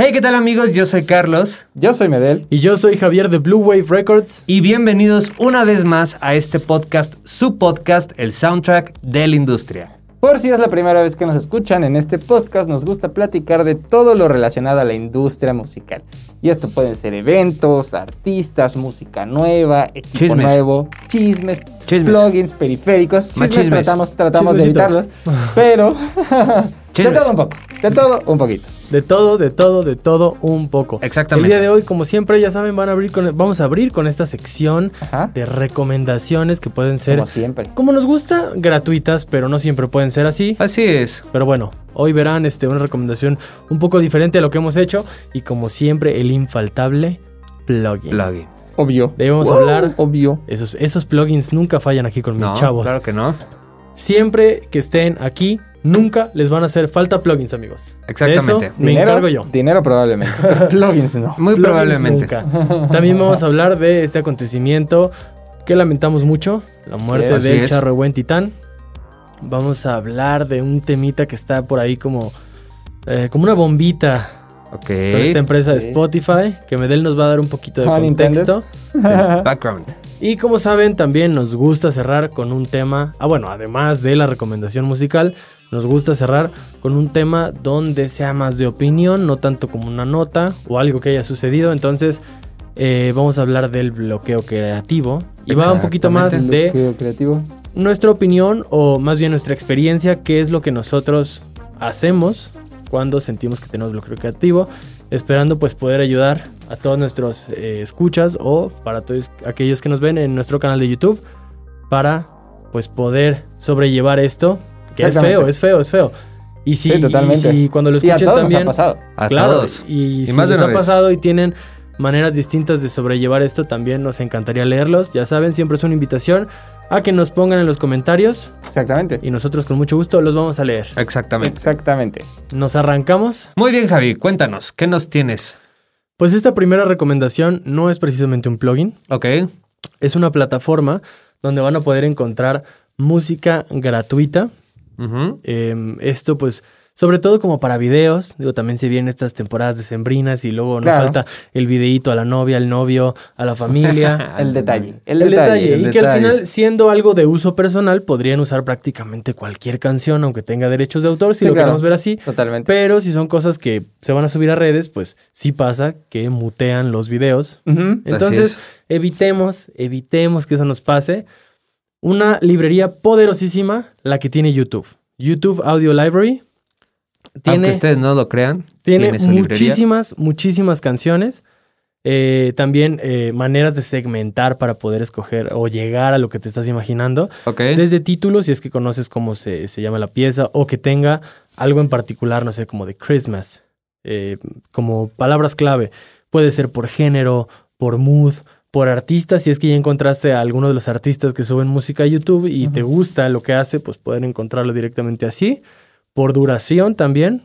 Hey, ¿qué tal amigos? Yo soy Carlos Yo soy Medel. Y yo soy Javier de Blue Wave Records. y bienvenidos una vez más a este podcast, su podcast, el soundtrack de la industria. Por si es la primera vez que nos escuchan, en este podcast nos gusta platicar de todo lo relacionado a la industria musical. Y esto pueden ser eventos, artistas, música nueva, equipo Chismes. nuevo, chismes, Chismes. plugins, periféricos. Chismes, chismes. tratamos, tratamos de evitarlos, pero de todo un poco, de todo un poquito. De todo, de todo, de todo un poco. Exactamente. El día de hoy, como siempre, ya saben, van a abrir con, vamos a abrir con esta sección Ajá, de recomendaciones que pueden ser, como siempre. como nos gusta, gratuitas, pero no siempre pueden ser así. Así es. Pero bueno, hoy verán este, una recomendación un poco diferente a lo que hemos hecho. Y como siempre, el infaltable plugin. Plugin. Obvio. De ahí vamos a Wow, hablar. Obvio. Esos, esos plugins nunca fallan aquí con mis No, chavos. claro que no. Siempre que estén aquí, nunca les van a hacer falta plugins, amigos. De Exactamente. eso me Dinero, encargo yo. Dinero probablemente. plugins no. Muy Plugins probablemente. nunca. También vamos a hablar de este acontecimiento que lamentamos mucho, la muerte es. charro de buen titán. Vamos a hablar de un temita que está por ahí como, eh, como una bombita Ok. con esta empresa de. Spotify, que Medel nos va a dar un poquito de Ah, contexto. Background. Y como saben, también nos gusta cerrar con un tema, ah bueno, además de la recomendación musical, nos gusta cerrar con un tema donde sea más de opinión, no tanto como una nota o algo que haya sucedido. Entonces, eh, vamos a hablar del bloqueo creativo y va un poquito más de Bloqueo creativo. nuestra opinión o más bien nuestra experiencia, qué es lo que nosotros hacemos cuando sentimos que tenemos bloqueo creativo, esperando pues poder ayudar a todos nuestros eh, escuchas o para todos aquellos que nos ven en nuestro canal de YouTube para pues poder sobrellevar esto, que es feo, es feo, es feo. Y si, Sí, totalmente. y si cuando lo Y a escuchen todos también nos ha pasado. A claro, todos. Y, Y si más de les ha vez. pasado y tienen maneras distintas de sobrellevar esto, también nos encantaría leerlos. Ya saben, siempre es una invitación a que nos pongan en los comentarios Exactamente. y nosotros con mucho gusto los vamos a leer. Exactamente. Exactamente. Nos arrancamos. Muy bien, Javi. Cuéntanos, ¿qué nos tienes? Pues esta primera recomendación no es precisamente un plugin, Ok. es una plataforma donde van a poder encontrar música gratuita. Eh, esto pues sobre todo como para videos, digo, también se vienen estas temporadas decembrinas y luego no Claro. falta el videíto a la novia, al novio, a la familia. El detalle. El, el detalle, detalle. y el que al final, siendo algo de uso personal, podrían usar prácticamente cualquier canción, aunque tenga derechos de autor, si Sí, lo claro. queremos ver así. Totalmente. Pero si son cosas que se van a subir a redes, pues sí pasa que mutean los videos. Entonces, es. evitemos, evitemos que eso nos pase. Una librería poderosísima, la que tiene YouTube. YouTube Audio Library. Aunque Tiene, ustedes no lo crean, tiene tiene su librería. muchísimas, muchísimas canciones. Eh, también eh, maneras de segmentar para poder escoger o llegar a lo que te estás imaginando. Desde títulos, si es que conoces cómo se, se llama la pieza, o que tenga algo en particular, no sé, como de Christmas, eh, como palabras clave. Puede ser por género, por mood, por artista. Si es que ya encontraste a alguno de los artistas que suben música a YouTube y te gusta lo que hace, pues pueden encontrarlo directamente así. Por duración también.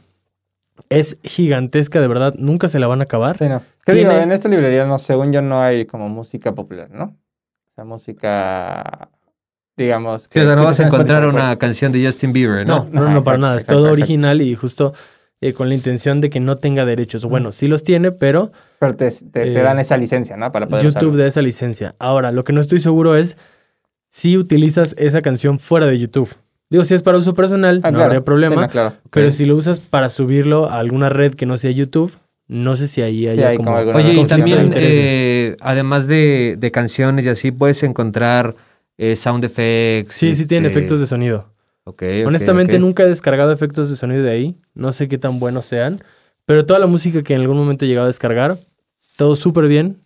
Es gigantesca, de verdad, nunca se la van a acabar. Sí, no. ¿Qué Tiene- digo? En esta librería, no, según yo, no hay como música popular, ¿no? O sea, música, digamos... Sí, o sea, no vas a en encontrar Spotify, una pues. canción de Justin Bieber, No, ¿no? no, no, para exacto, nada. Es todo exacto. original y justo eh, con la intención de que no tenga derechos. Bueno, sí los tiene, pero Pero te, te- te Eh, dan esa licencia, ¿no? Para poder YouTube da esa licencia. Ahora, lo que no estoy seguro es si utilizas esa canción fuera de YouTube. Digo, si es para uso personal, Ah, no claro. habría problema. Sí, no, claro. Pero si lo usas para subirlo a alguna red que no sea YouTube, no sé si ahí Sí, haya hay como... como alguna Oye, y también, intereses. eh, además de, de canciones y así, puedes encontrar eh, sound effects. Sí, sí tienen este, efectos de sonido. Honestamente, nunca he descargado efectos de sonido de ahí. No sé qué tan buenos sean. Pero toda la música que en algún momento he llegado a descargar, todo súper bien.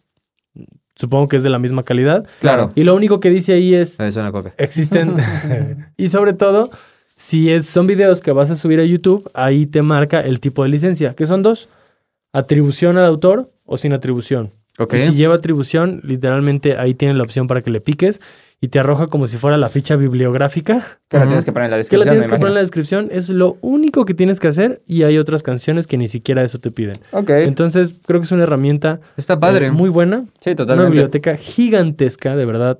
Supongo que es de la misma calidad. Claro. Y lo único que dice ahí es, Es una coca. existen... y sobre todo, si es, son videos que vas a subir a YouTube, ahí te marca el tipo de licencia, que son dos. Atribución al autor o sin atribución. Ok. Y si lleva atribución, literalmente ahí tienes la opción para que le piques y te arroja como si fuera la ficha bibliográfica Que la tienes que poner en la que la descripción, tienes me que poner en la descripción. Es lo único que tienes que hacer y hay otras canciones que ni siquiera eso te piden. Ok. Entonces, creo que es una herramienta Está padre. eh, muy buena. Sí, Una totalmente. biblioteca gigantesca, de verdad.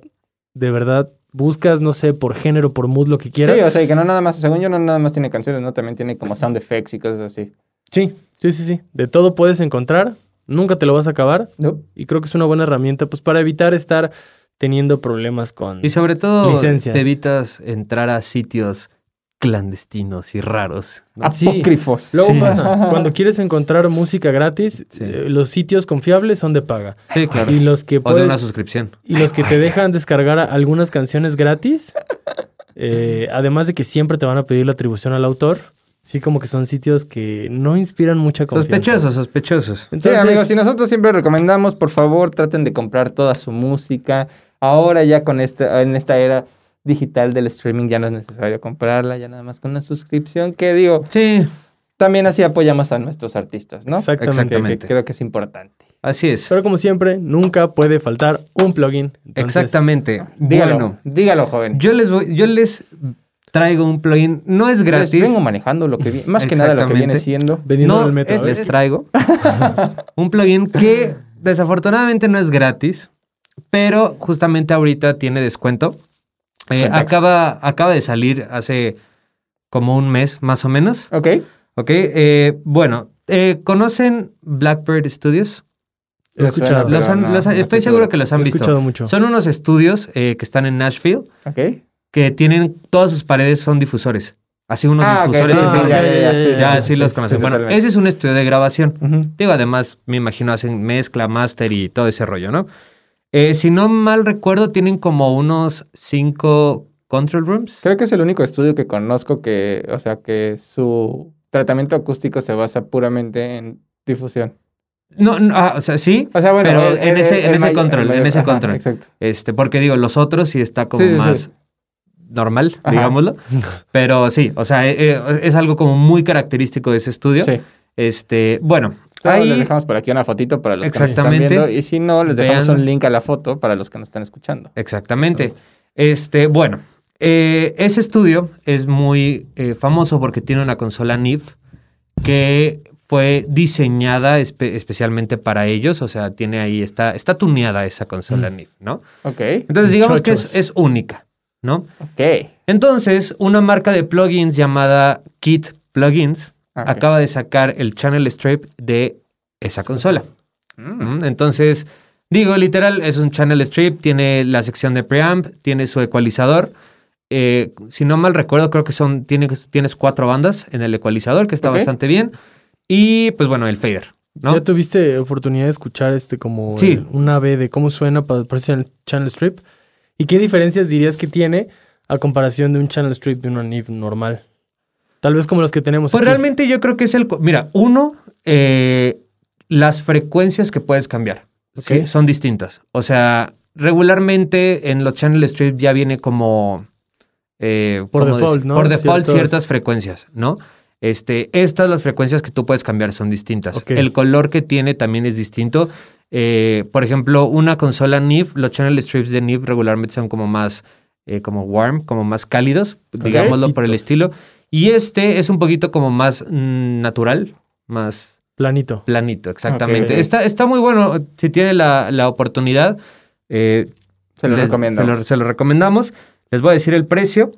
De verdad. Buscas, no sé, por género, por mood, lo que quieras. Sí, o sea, y que no nada más, según yo, no nada más tiene canciones, ¿no? También tiene como sound effects y cosas así. Sí, Sí, sí, sí. De todo puedes encontrar. Nunca te lo vas a acabar. ¿No? Y creo que es una buena herramienta pues para evitar estar teniendo problemas con... Y sobre todo Licencias. te evitas entrar a sitios clandestinos y raros. ¿no? Sí. Apócrifos. Luego Sí. pasa, cuando quieres encontrar música gratis, Sí. eh, los sitios confiables son de paga. Sí, claro. Y los que O de una suscripción. y los que te dejan descargar algunas canciones gratis, eh, además de que siempre te van a pedir la atribución al autor, sí como que son sitios que no inspiran mucha confianza. Sospechosos, sospechosos. Sí, amigos, y nosotros siempre recomendamos, por favor, traten de comprar toda su música. Ahora ya con esta, en esta era digital del streaming ya no es necesario comprarla, ya nada más con una suscripción, que digo, Sí, también así apoyamos a nuestros artistas, ¿no? Exactamente. Que- que Exactamente. creo que es importante. así es. Pero como siempre, nunca puede faltar un plugin. Entonces, Exactamente. Dígalo, Bueno, dígalo, joven. yo les voy, yo les traigo un plugin. No es Les gratis. vengo manejando lo que vi- más que nada lo que viene siendo. Vendiendo no, el metro. es- les traigo un plugin que desafortunadamente no es gratis, pero justamente ahorita tiene descuento. Eh, acaba, acaba de salir hace como un mes más o menos. Ok. Ok, eh, bueno, eh, ¿conocen Blackbird Studios? He escuchado. Los han- no, los han- no estoy seguro seguro. que los He han visto. escuchado mucho. Son unos estudios eh, que están en Nashville Ok. Que tienen todas sus paredes son difusores. Así unos Ah, sí, difusores. sí, enormes. ya, ya, ya, sí, Ya, sí, sí, los conocen. bueno, totalmente. ese es un estudio de grabación. Digo, además, me imagino hacen mezcla, máster y todo ese rollo, ¿no? Eh, si no mal recuerdo, tienen como unos cinco control rooms. Creo que es el único estudio que conozco que, o sea, que su tratamiento acústico se basa puramente en difusión. No, no, ah, o sea, sí, O sea, bueno, Pero el- en el- ese- en ese mayor- control, en ese ajá, control. Exacto. este, porque digo, los otros sí está como Sí, sí, sí. Normal, Ajá. digámoslo. Pero sí, o sea, eh, eh, es algo como muy característico de ese estudio. Sí. Este, bueno, Luego ahí les dejamos por aquí una fotito para los que nos están Exactamente. viendo. Y si no, les dejamos Vean. un link a la foto para los que nos están escuchando. Exactamente. Este, bueno, eh, ese estudio es muy eh, famoso porque tiene una consola NIF que fue diseñada espe- especialmente para ellos. O sea, tiene ahí, está, está tuneada esa consola Mm. NIF, ¿no? Ok. Entonces, digamos que es única, ¿no? Ok. Entonces, una marca de plugins llamada Kit Plugins Ok. acaba de sacar el channel strip de esa consola. Mm. Mm, Entonces, digo, literal, es un channel strip, tiene la sección de preamp, tiene su ecualizador. Eh, si no mal recuerdo, creo que son, tiene, tienes cuatro bandas en el ecualizador, que está bastante bien. Y pues bueno, el fader, ¿no? ¿Ya tuviste oportunidad de escuchar este como Sí. el- un ave de cómo suena para parecer el channel strip? ¿Y qué diferencias dirías que tiene a comparación de un channel strip de una NIV normal? Tal vez como los que tenemos Pues aquí. realmente yo creo que es el... Mira, uno, eh, las frecuencias que puedes cambiar son distintas. O sea, regularmente en los channel strip ya viene como... eh, Por ¿cómo default? ¿no? Por default Ciertos- ciertas frecuencias, ¿no? Este, estas las frecuencias que tú puedes cambiar son distintas. El color que tiene también es distinto. Eh, por ejemplo, una consola NIF, los channel strips de NIF regularmente son como más, eh, como warm, como más cálidos, digámoslo por el estilo. Y este es un poquito como más mm, natural, más Planito. planito, exactamente. Está, está muy bueno. Si tiene la, la oportunidad, eh, Se lo les- recomiendo. Se lo, se lo recomendamos. Les voy a decir el precio.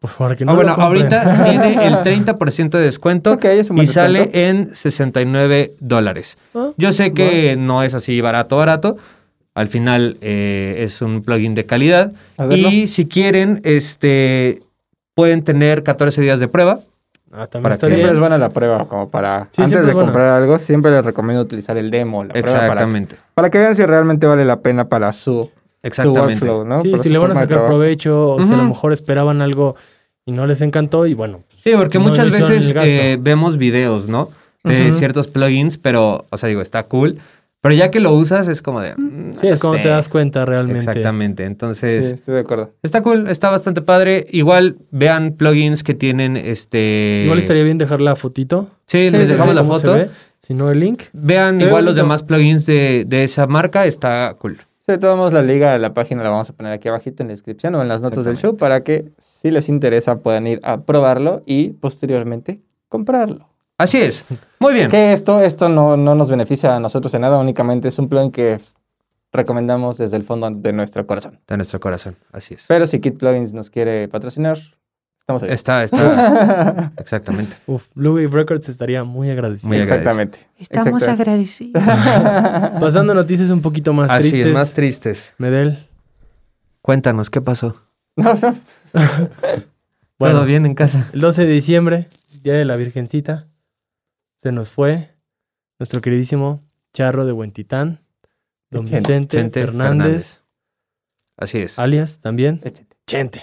Por favor, que Ah, no bueno, ahorita tiene el 30% de descuento es y sale en 69 dólares. Ah, Yo sé que no es así barato, barato. Al final eh, es un plugin de calidad. Y si quieren, este, pueden tener 14 días de prueba. Ah, también para que- Siempre es buena la prueba, como para... Sí, antes de comprar algo, siempre les recomiendo utilizar el demo, la prueba, para, Exactamente. para que vean si realmente vale la pena para su, su Exactamente. workflow, ¿no? Sí, si su le van a sacar trabajo. provecho o si a lo mejor esperaban algo y no les encantó y bueno. Sí, porque No muchas veces eh, vemos videos, ¿no? De Ujú. ciertos plugins, pero, o sea, digo, está cool. Pero ya que lo usas es como de... mm, Sí, es no como sé. te das cuenta realmente. Exactamente. Sí, Entonces, estoy de acuerdo. está cool, está bastante padre. Igual vean plugins que tienen este... Igual estaría bien dejar la fotito. Sí, Sí, les sí, dejamos sí, la foto. Si no el link. Vean Se ve igual los bonito. demás plugins de, de esa marca, está cool. De todos modos, la liga de la página la vamos a poner aquí abajito en la descripción o en las notas del show para que, si les interesa, puedan ir a probarlo y posteriormente comprarlo. Así es. Muy bien. Que esto, esto no, no nos beneficia a nosotros en nada, únicamente es un plugin que recomendamos desde el fondo de nuestro corazón. De nuestro corazón. Así es. Pero si Kit Plugins nos quiere patrocinar, Estamos ahí. Está, está. Exactamente. Uf, Blue Wave Records estaría muy agradecido. Muy Exactamente. Estamos Exacto. agradecidos. Pasando a noticias un poquito más Así tristes. es, más tristes. Medel. Cuéntanos, ¿qué pasó? No, no. Bueno, ¿Todo bien en casa? El 12 de diciembre, Día de la Virgencita, se nos fue nuestro queridísimo Charro de Huentitán, don Chente. Vicente Chente Fernández, Así es. alias también Échate. Chente.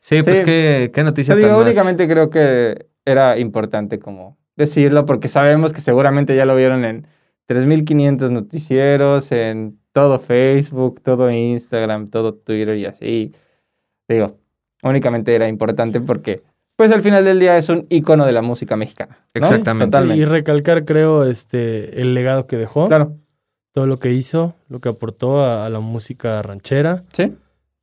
Sí, pues qué, qué noticia Te digo, tan más- únicamente creo que era importante como decirlo porque sabemos que seguramente ya lo vieron en 3500 noticieros, en todo Facebook, todo Instagram, todo Twitter y así. Digo, únicamente era importante porque pues al final del día es un icono de la música mexicana. ¿no? Exactamente. Totalmente. Y recalcar, creo, este, el legado que dejó, Claro. todo lo que hizo, lo que aportó a, a la música ranchera Sí,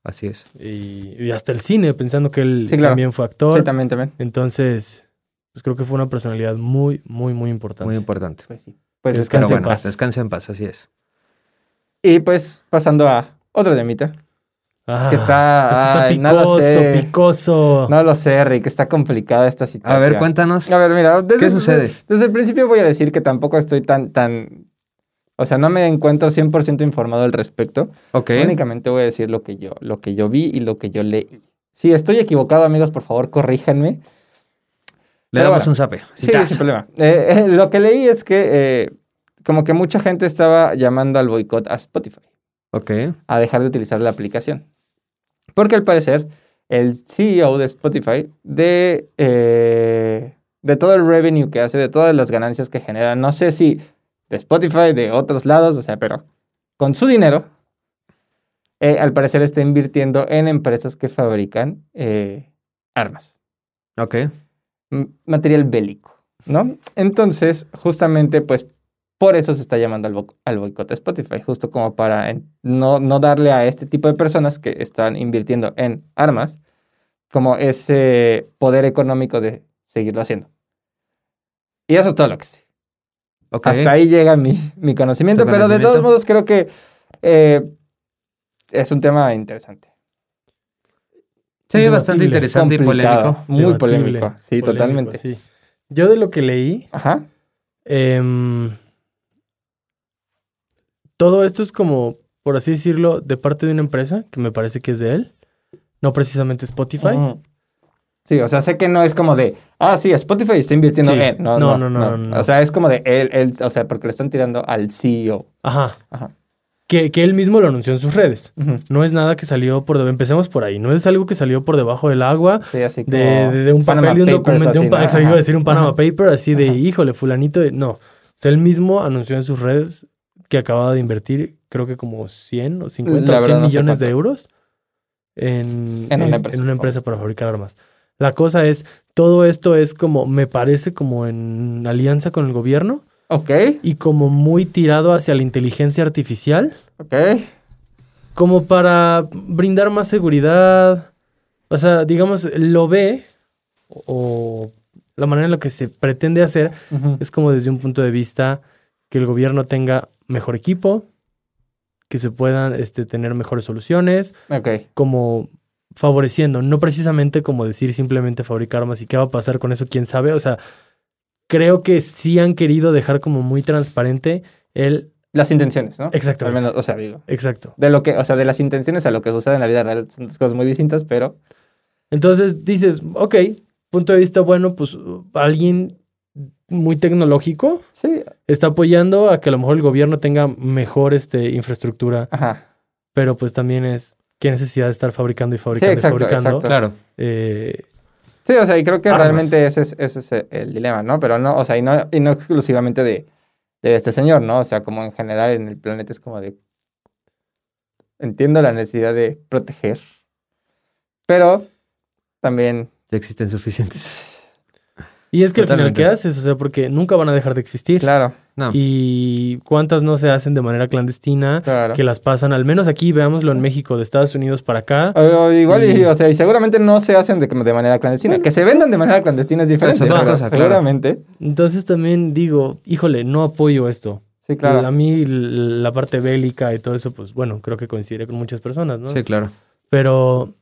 Así es. y, y hasta el cine, pensando que él Sí, claro. también fue actor. sí, también, también. Entonces, pues creo que fue una personalidad muy, muy, muy importante. Muy importante. Pues sí. Pues Que descanse Pero en bueno, paz. descansa en paz, así es. Y pues pasando a otro temita. Ah, Que está- esto está ay, no lo picoso, sé. picoso. No lo sé, Rick, está complicada esta A situación. ver, cuéntanos. A ver, mira, desde, ¿Qué sucede? Desde el principio voy a decir que tampoco estoy tan, tan, o sea, no me encuentro 100% informado al respecto. Ok. Únicamente voy a decir lo que yo, lo que yo vi y lo que yo leí. Si estoy equivocado, amigos, por favor, corríjanme. Le damos bueno. un zape. Sí, sin problema. Eh, eh, lo que leí es que eh, como que mucha gente estaba llamando al boicot a Spotify, Ok. a dejar de utilizar la aplicación. Porque al parecer el CEO de Spotify, de, de todo el revenue que hace, de todas las ganancias que genera, no sé si de Spotify, de otros lados, o sea, pero con su dinero, eh, al parecer está invirtiendo en empresas que fabrican eh, armas Ok. material bélico, ¿no? Entonces, justamente, pues, por eso se está llamando al, bo- al boicot a Spotify, justo como para no, no darle a este tipo de personas que están invirtiendo en armas como ese poder económico de seguirlo haciendo. Y eso es todo lo que sé. Hasta ahí llega mi, mi conocimiento, pero de todos modos creo que eh, es un tema interesante. Sí, Debatible. bastante interesante y polémico. Muy Debatible, polémico, sí, polémico, totalmente. sí. Yo de lo que leí, Ajá. em, todo esto es como, por así decirlo, de parte de una empresa que me parece que es de él, no precisamente Spotify. Sí, o sea, sé que no es como de, ah, sí, Spotify está invirtiendo Sí. en. No No, no no, no, no, no. O sea, es como de él, él, o sea, porque le están tirando al CEO. Ajá. Ajá. Que, que él mismo lo anunció en sus redes. No es nada que salió por debajo, empecemos por ahí, no es algo que salió por debajo del agua, Sí, así como. de, de- de un Panama papel, de un documento, de iba a decir un Panama. Paper, así de, híjole, fulanito, no. O sea, él mismo anunció en sus redes que acababa de invertir, creo que como 100 o 50 La o 100 verdad no sé millones de euros en, En una empresa. en una empresa para fabricar armas. La cosa es, todo esto es como, me parece como en alianza con el gobierno Ok, y como muy tirado hacia la inteligencia artificial ok. como para brindar más seguridad. O sea, digamos, lo ve o la manera en la que se pretende hacer es como desde un punto de vista que el gobierno tenga mejor equipo, que se puedan este, tener mejores soluciones, Ok. como favoreciendo, no precisamente como decir simplemente fabricar armas y qué va a pasar con eso, quién sabe. O sea, creo que sí han querido dejar como muy transparente el... Las intenciones, ¿no? Al Exactamente. menos, o sea, digo. Exacto. De lo que, o sea, de las intenciones a lo que sucede en la vida real son dos cosas muy distintas, pero. Entonces dices, ok, punto de vista bueno, pues alguien muy tecnológico Sí. está apoyando a que a lo mejor el gobierno tenga mejor este, infraestructura, Ajá. pero pues también es qué necesidad de estar fabricando y fabricando exacto, y fabricando. exacto. Claro. Eh, Sí, o sea, y creo que Armas. realmente ese es, ese es el dilema, ¿no? Pero no, o sea, y no, y no exclusivamente de, de este señor, ¿no? O sea, como en general en el planeta es como de. Entiendo la necesidad de proteger, pero también. Ya existen suficientes. y es que al final. ¿qué haces? O sea, porque nunca van a dejar de existir. Claro, No. Y cuántas no se hacen de manera clandestina, claro. que las pasan, al menos aquí, veámoslo en México, de Estados Unidos para acá. O- o igual, y, Y- o sea, y seguramente no se hacen de, de manera clandestina. Que se vendan de manera clandestina es diferente, Es otra cosa, claro. seguramente. Entonces también digo, híjole, no apoyo esto. Sí, claro. A mí la parte bélica y todo eso, pues bueno, creo que coincide con muchas personas, ¿no? Sí, claro. Pero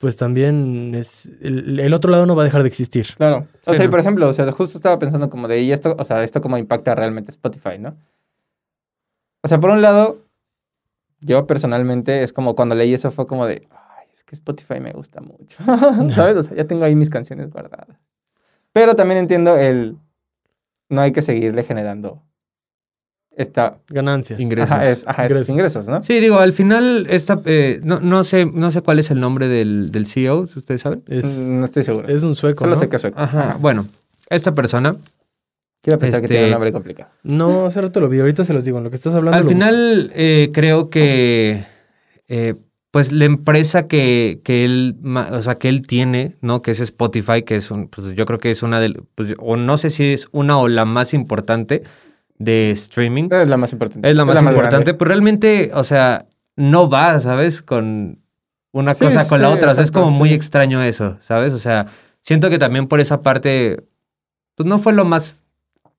pues también es el, el otro lado no va a dejar de existir. Claro. O sea, por ejemplo, o sea, justo estaba pensando como de, y esto, o sea, esto cómo impacta realmente Spotify, ¿no? O sea, por un lado, yo personalmente es como cuando leí eso fue como de, ay, es que Spotify me gusta mucho, ¿sabes? O sea, ya tengo ahí mis canciones guardadas. Pero también entiendo el, no hay que seguirle generando esta, Ganancias. Ingresos. ajá, es- ajá, estos Ingresos. ingresos, ¿no? Sí, digo, al final, esta, eh, no, no, sé, no sé cuál es el nombre del, del CEO, si ustedes saben. Es, Mm, No estoy seguro. es un sueco. Solo ¿no? sé que soy. Ajá, bueno, esta persona, Quiero pensar que Este- tiene un nombre complicado. No, hace rato lo vi, ahorita se los digo. En lo que estás hablando. al final eh, creo que, eh, pues la empresa que, que él, o sea, que él tiene, ¿no? Que es Spotify, que es un, pues yo creo que es una de, pues, o no sé si es una o la más importante de streaming. Es la más importante. Es la más importante, pero realmente, o sea, no va, ¿sabes? Con una Sí, cosa con la otra. O sea, es como muy extraño eso, ¿sabes? O sea, siento que también por esa parte, pues no fue lo más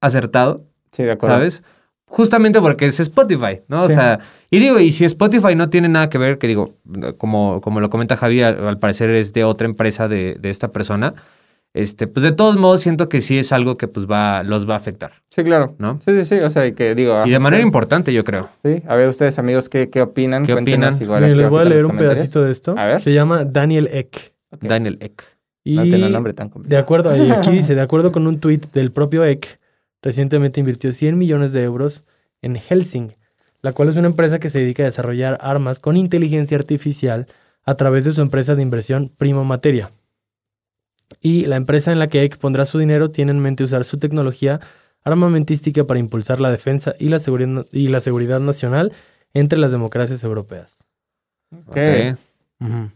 acertado, Sí, de acuerdo. ¿sabes? Justamente porque es Spotify, ¿no? O sea, y digo, y si Spotify no tiene nada que ver, que digo, como, como lo comenta Javi, al, al parecer es de otra empresa de, de esta persona, este, pues de todos modos siento que sí es algo que pues va, los va a afectar, Sí, claro. ¿no? Sí, sí, sí. O sea, que digo. Y de manera importante, yo creo. Sí, a ver ustedes amigos qué, qué opinan. ¿Qué Cuéntenos opinan? igual Miren, les voy a leer un pedacito de esto. A ver. Se llama Daniel Eck. Daniel Eck. Y No tiene un nombre tan de complicado. acuerdo, y aquí dice, de acuerdo con un tuit del propio Eck, recientemente invirtió 100 millones de euros en Helsing, la cual es una empresa que se dedica a desarrollar armas con inteligencia artificial a través de su empresa de inversión Primo Materia. Y la empresa en la que Eck pondrá su dinero tiene en mente usar su tecnología armamentística para impulsar la defensa y la seguridad, y la seguridad nacional entre las democracias europeas. Ok. Ok.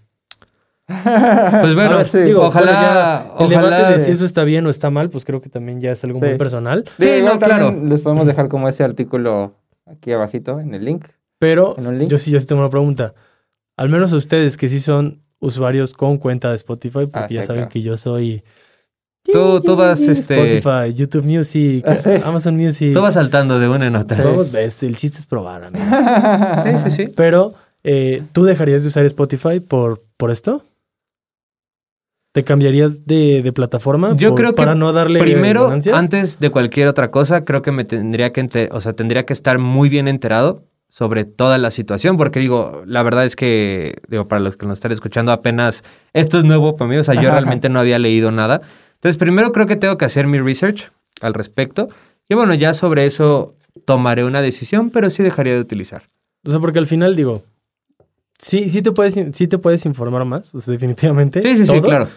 Pues bueno, A ver, sí, digo, ojalá, El ojalá. debate de si eso está bien o está mal, pues creo que también ya es algo Sí. muy personal. Sí, no, claro. Les podemos dejar como ese artículo aquí abajito en el link. Pero ¿En un link? yo sí, yo sí tengo una pregunta. Al menos a ustedes que sí son usuarios con cuenta de Spotify, porque Ah, ya saben claro. que yo soy Tú, tú vas, este, Spotify, YouTube Music. Amazon Music. tú vas saltando de una en otra. El chiste es probar, amigos. Sí, sí, sí. Pero, eh, ¿tú dejarías de usar Spotify por, por esto? ¿Te cambiarías de, de plataforma? Yo por- creo que para no darle Primero, ganancias? antes de cualquier otra cosa, creo que me tendría que, o sea, tendría que estar muy bien enterado sobre toda la situación, porque digo, la verdad es que, digo, para los que nos están escuchando apenas, esto es nuevo para mí, o sea, yo realmente no había leído nada. Entonces, primero creo que tengo que hacer mi research al respecto, y bueno, ya sobre eso tomaré una decisión, pero sí dejaría de utilizar. O sea, porque al final digo, sí, sí te puedes, sí te puedes informar más, o sea, definitivamente. Sí, sí, sí, claro.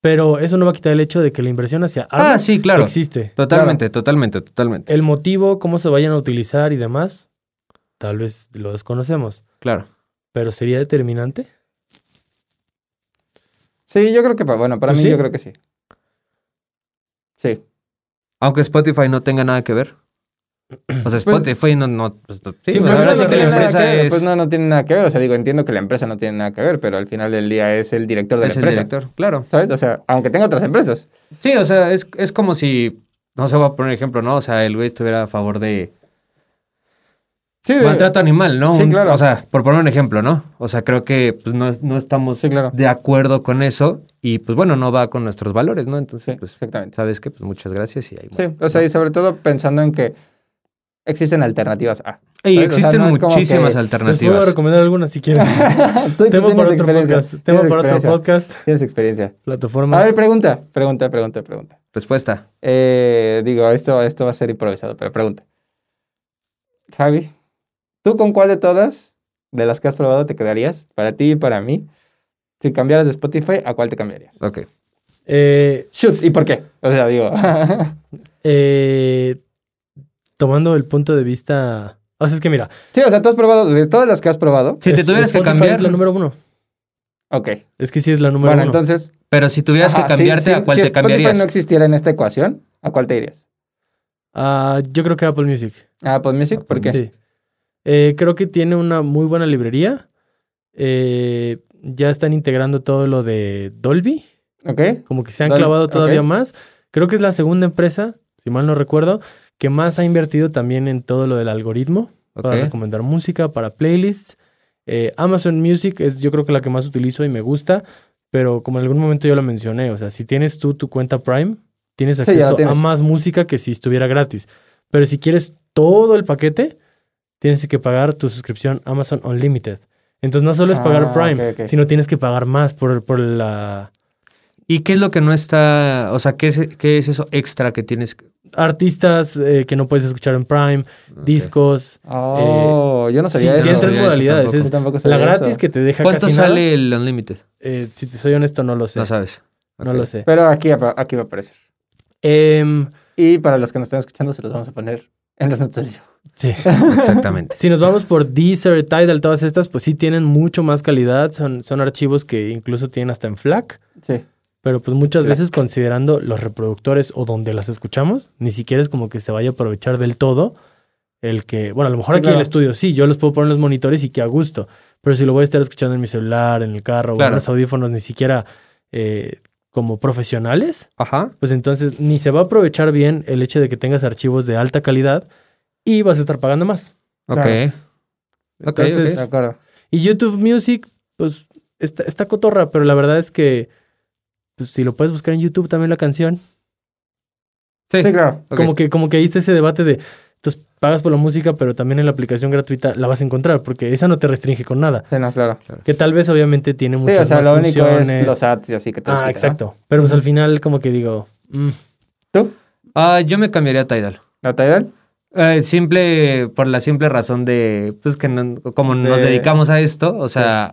Pero eso no va a quitar el hecho de que la inversión hacia Ah, armas sí, claro. existe. Totalmente, totalmente, totalmente. El motivo, cómo se vayan a utilizar y demás, tal vez lo desconocemos. Claro. Pero sería determinante. Sí, yo creo que, bueno, para ¿Tú mí sí? yo creo que sí. Sí. Aunque Spotify no tenga nada que ver. O sea, Pues- Spotify no, no, pues, no- sí, Sí, pues, pero no que tiene la nada empresa que ver, es, Pues no, no tiene nada que ver. O sea, digo, entiendo que la empresa no tiene nada que ver, pero al final del día es el director de es la el empresa. director. Claro. ¿Sabes? O sea, aunque tenga otras empresas. Sí, o sea, es, es como si, no se va a poner ejemplo, ¿no? O sea, el güey estuviera a favor de Sí, de- maltrato animal, ¿no? Sí, Un- claro. O sea, por poner un ejemplo, ¿no? O sea, creo que pues, no, no estamos Sí, claro. de acuerdo con eso y pues bueno, no va con nuestros valores, ¿no? Entonces, Sí, pues, exactamente. ¿sabes qué? Pues muchas gracias y ahí Sí, o sea, ¿no? y sobre todo pensando en que existen alternativas A. Y ¿sabes? O sea, existen no muchísimas que- Les puedo alternativas. recomendar algunas si quieren. Tú- Tema para otro podcast. tienes Tema para otro experiencia, podcast. Tienes experiencia. A Plataformas. ver, pregunta, pregunta, pregunta, pregunta. Respuesta. Eh, digo, esto, esto va a ser improvisado, pero pregunta. Javi, ¿tú con cuál de todas, de las que has probado, te quedarías? Para ti y para mí. Si cambiaras de Spotify, ¿a cuál te cambiarías? Ok. Eh, Shoot, ¿y por qué? O sea, digo. eh, tomando el punto de vista. O sea, es que mira, sí, o sea, tú has probado, de todas las que has probado. Si te tuvieras que cambiar, Es la número uno. Ok. Es que sí es la número Bueno, uno. entonces. pero si tuvieras ajá, que cambiarte, si- si- ¿a cuál si te Spotify cambiarías? no existiera en esta ecuación, ¿a cuál te irías? Ah, yo creo que Apple Music. ¿A Apple Music? ¿Por qué? Sí. Eh, creo que tiene una muy buena librería. Eh, ya están integrando todo lo de Dolby. Ok. Como que se han clavado todavía más. Creo que es la segunda empresa, si mal no recuerdo, que más ha invertido también en todo lo del algoritmo. Para recomendar música, para playlists. Eh, Amazon Music es yo creo que la que más utilizo y me gusta, pero como en algún momento yo lo mencioné, o sea, si tienes tú tu cuenta Prime, tienes acceso tienes. a más música que si estuviera gratis. Pero si quieres todo el paquete, tienes que pagar tu suscripción Amazon Unlimited. Entonces no solo es pagar Ah, Prime, ok, ok. sino tienes que pagar más por, por la... ¿Y qué es lo que no está, o sea, qué es, qué es eso extra que tienes? que- Artistas eh, que no puedes escuchar en Prime, discos. Oh, yo no Sí, sabía tiene eso. tres sabía eso modalidades. tampoco. Es Yo tampoco la gratis eso. que te deja ¿Cuánto casi sale nada. el Unlimited? Eh, si te soy honesto, no lo sé. No sabes. No lo sé. Pero aquí, aquí va a aparecer. Em, Y para los que nos están escuchando, se los vamos a poner en las notas del show. sí. Exactamente. Si nos vamos por Deezer, Tidal, todas estas, pues sí tienen mucho más calidad. Son, son archivos que incluso tienen hasta en FLAC. Sí. Pero pues muchas veces considerando los reproductores o donde las escuchamos, ni siquiera es como que se vaya a aprovechar del todo el que, bueno, a lo mejor Sí, aquí en claro. el estudio sí, yo los puedo poner en los monitores y que a gusto. Pero si lo voy a estar escuchando en mi celular, en el carro o en Claro. los audífonos, ni siquiera eh, como profesionales, Ajá. pues entonces ni se va a aprovechar bien el hecho de que tengas archivos de alta calidad y vas a estar pagando más. Ok. Claro. Ok, Entonces, De acuerdo. Y YouTube Music, pues está, está cotorra, pero la verdad es que pues, si lo puedes buscar en YouTube también la canción, Sí, Sí, claro. como que como que ahí está ese debate de entonces pagas por la música, pero también en la aplicación gratuita la vas a encontrar porque esa no te restringe con nada, Sí, no, claro. que tal vez obviamente tiene Sí, muchas o sea, más lo único funciones. es los ads y así que te los Ah, quita, ¿no? exacto. Pero pues al final como que digo, mm, ¿Tú? Ah, yo me cambiaría a Tidal. ¿La Tidal? Eh, simple, por la simple razón de, pues que no- como nos De- dedicamos a esto, o sea, a,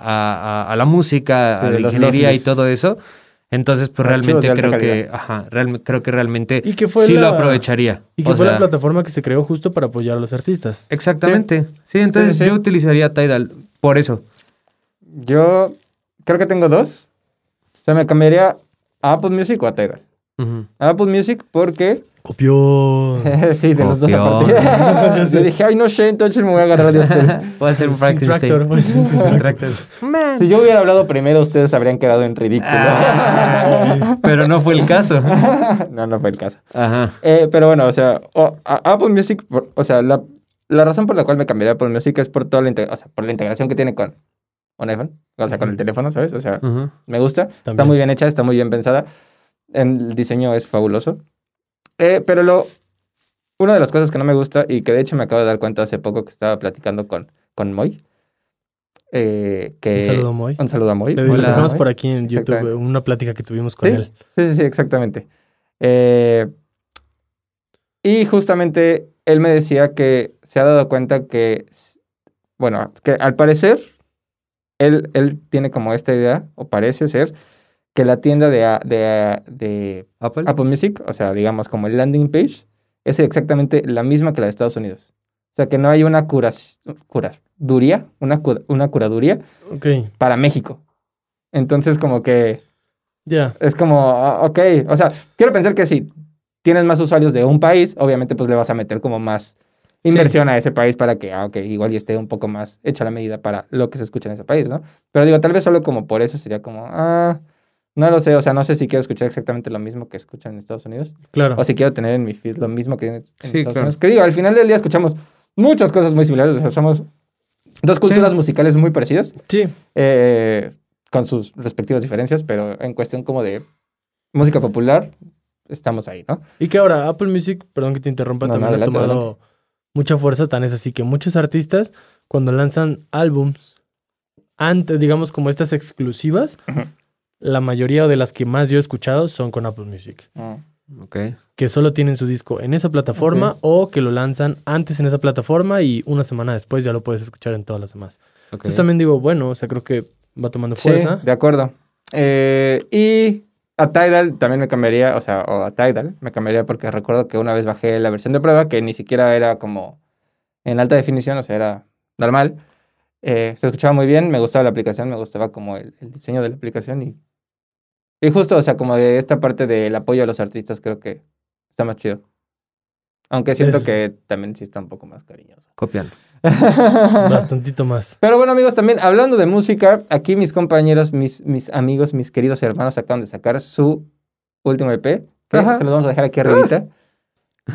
a- a la música, Sí, a la los ingeniería y todo eso, entonces pues Archivos realmente creo que, ajá, creo que realmente Y que fue sí lo aprovecharía. y que O fue la plataforma que se creó justo para apoyar a los artistas. Exactamente. Sí, entonces sí, sí. yo utilizaría Tidal por eso. Yo creo que tengo dos. O sea, me cambiaría a Apple Music o a Tidal. A Apple Music porque... Copió. sí, de los dos aparte. Yo dije, ay, no sé, entonces me voy a agarrar de ustedes. Voy a hacer un Sin tractor, tractor. Si yo hubiera hablado primero, ustedes habrían quedado en ridículo. Ah, pero no fue el caso. no, no fue el caso. Ajá. Eh, pero bueno, o sea, o- a- Apple Music, por- o sea, la, la razón por la cual me cambiaría a Apple Music es por toda la, o sea, por la integración que tiene con un iPhone, o sea, con el teléfono, ¿sabes? O sea, Ujú. me gusta, está También. muy bien hecha, está muy bien pensada, el diseño es fabuloso, Eh, pero lo, una de las cosas que no me gusta y que de hecho me acabo de dar cuenta hace poco que estaba platicando con, con Moy, eh, que... Un saludo, Moy. Un saludo a Moy. Le dejamos por aquí en YouTube una plática que tuvimos con Sí, él. Sí, sí, sí, exactamente. Eh, y justamente él me decía que se ha dado cuenta que, bueno, que al parecer él, él tiene como esta idea, o parece ser, que la tienda de, a- de, a- de Apple. Apple Music, o sea, digamos como el landing page, es exactamente la misma que la de Estados Unidos. O sea, que no hay una curas, curaduría, una, una curaduría Ok, para México. Entonces, como que ya. es como, ah, ok, o sea, quiero pensar que si tienes más usuarios de un país, obviamente pues le vas a meter como más inversión a ese país para que, ah, ok, igual y esté un poco más hecha la medida para lo que se escucha en ese país, ¿no? Pero digo, tal vez solo como por eso sería como, ah, no lo sé, o sea, no sé si quiero escuchar exactamente lo mismo que escuchan en Estados Unidos, Claro. o si quiero tener en mi feed lo mismo que en, en Estados claro. Unidos. Que digo, al final del día escuchamos muchas cosas muy similares, o sea, somos dos culturas Sí. musicales muy parecidas sí. eh, con sus respectivas diferencias, pero en cuestión como de música popular, estamos ahí, ¿no? Y que ahora Apple Music, perdón que te interrumpa, No, no, también adelante, ha tomado mucha fuerza, tan es así que muchos artistas cuando lanzan álbums, antes, digamos, como estas exclusivas. La mayoría de las que más yo he escuchado son con Apple Music. Ok. Que solo tienen su disco en esa plataforma o que lo lanzan antes en esa plataforma y una semana después ya lo puedes escuchar en todas las demás. ok. Entonces también digo, bueno, o sea, creo que va tomando Sí, fuerza. de acuerdo. Eh, y a Tidal también me cambiaría, o sea, o a Tidal me cambiaría porque recuerdo que una vez bajé la versión de prueba que ni siquiera era como en alta definición, o sea, era normal. Eh, se escuchaba muy bien, me gustaba la aplicación, me gustaba como el, el diseño de la aplicación y, y justo, o sea, como de esta parte del apoyo a los artistas creo que está más chido. Aunque siento que también sí está un poco más cariñoso. Copian. Bastantito más. Pero bueno, amigos, también hablando de música, aquí mis compañeros, mis, mis amigos, mis queridos hermanos acaban de sacar su último EP, que se los vamos a dejar aquí arribita.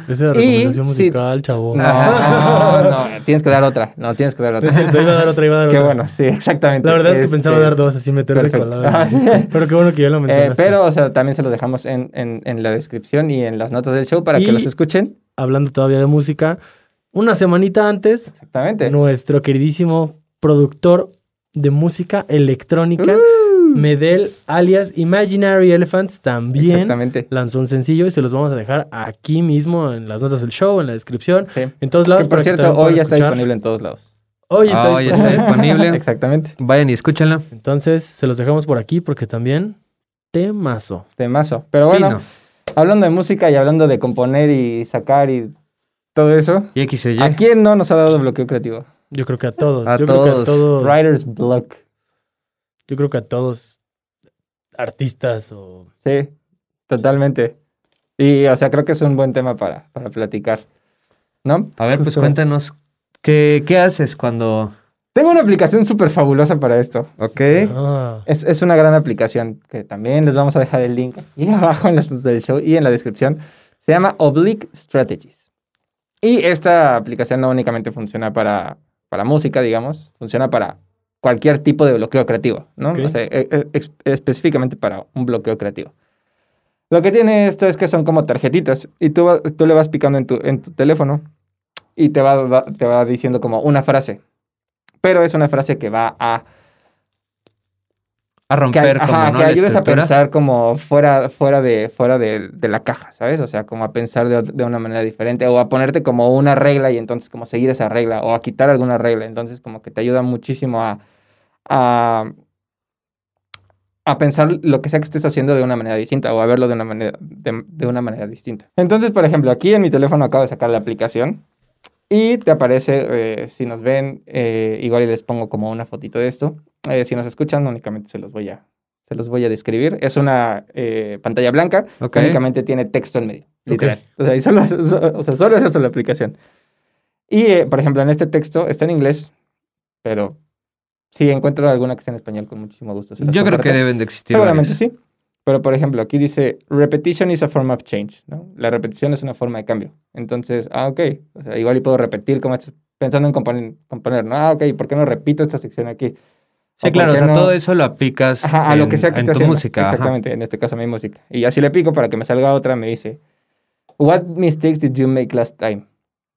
Esa es la Y recomendación si- musical, chavo. No, no, no, tienes que dar otra. No, tienes que dar otra. es cierto, iba a dar otra, iba a dar Qué otra. bueno, sí, exactamente. La verdad es que Este, pensaba dar dos, así meterle perfecto. colada. Ah. Pero qué bueno que ya lo eh, mencionaste. pero, o sea, también se los dejamos en, en, en la descripción y en las notas del show para Y- que los escuchen. Hablando todavía de música, una semanita antes, Exactamente. nuestro queridísimo productor de música electrónica, Uh, Medel, alias Imaginary Elephants, también Exactamente. lanzó un sencillo y se los vamos a dejar aquí mismo en las notas del show, en la descripción, Sí. en todos lados. Que por cierto, hoy ya está escuchar. disponible en todos lados. Hoy está Ah, ya disponible. está disponible. Exactamente. Vayan y escúchenla. Entonces, se los dejamos por aquí porque también temazo. Temazo. Pero bueno, Fino. hablando de música y hablando de componer y sacar y todo eso, Y X y Y. ¿a quién no nos ha dado bloqueo creativo? Yo creo que a todos. A yo creo que a todos. Writer's Block. Yo creo que a todos artistas o Sí, totalmente. Y, o sea, creo que es un buen tema para, para platicar. ¿No? A ver, pues cuéntanos, ¿qué, qué haces cuando...? Tengo una aplicación súper fabulosa para esto. Ok. Ah, Es, es una gran aplicación que también les vamos a dejar el link aquí abajo en las notas del show y en la descripción. Se llama Oblique Strategies. Y esta aplicación no únicamente funciona para, para música, digamos, funciona para cualquier tipo de bloqueo creativo, ¿no? Ok. O sea, e- e- específicamente para un bloqueo creativo. Lo que tiene esto es que son como tarjetitas y tú, tú le vas picando en tu, en tu teléfono y te va, te va diciendo como una frase. Pero es una frase que va a A que, romper como, ajá, ¿no? que ayudes a pensar como fuera, fuera, de, fuera de, de la caja, ¿sabes? O sea, como a pensar de, de una manera diferente o a ponerte como una regla y entonces como seguir esa regla o a quitar alguna regla. Entonces como que te ayuda muchísimo a, a, a pensar lo que sea que estés haciendo de una manera distinta o a verlo de una manera, de, de una manera distinta. Entonces, por ejemplo, aquí en mi teléfono acabo de sacar la aplicación y te aparece, eh, si nos ven, eh, igual y les pongo como una fotito de esto. Eh, si nos escuchan, únicamente se los voy a, se los voy a describir. Es una pantalla blanca, Ok. que únicamente tiene texto en medio, literal. O, sea, y solo, so- o sea, solo es eso la aplicación. Y, por ejemplo, en este texto está en inglés, pero si encuentro alguna que esté en español, con muchísimo gusto. se las Yo creo que deben de existir Seguramente varias. sí. Pero, por ejemplo, aquí dice, repetition is a form of change, ¿no? La repetición es una forma de cambio. Entonces, ah, ok. O sea, igual y puedo repetir como estás pensando en componer, componer, ¿no? Ah, ok, ¿por qué no repito esta sección aquí? Sí, ¿O claro, o sea, no? todo eso lo aplicas Ajá, a lo que sea que en esté tu haciendo. música. ajá. Exactamente, en este caso mi música. Y así le pico para que me salga otra, me dice, What mistakes did you make last time?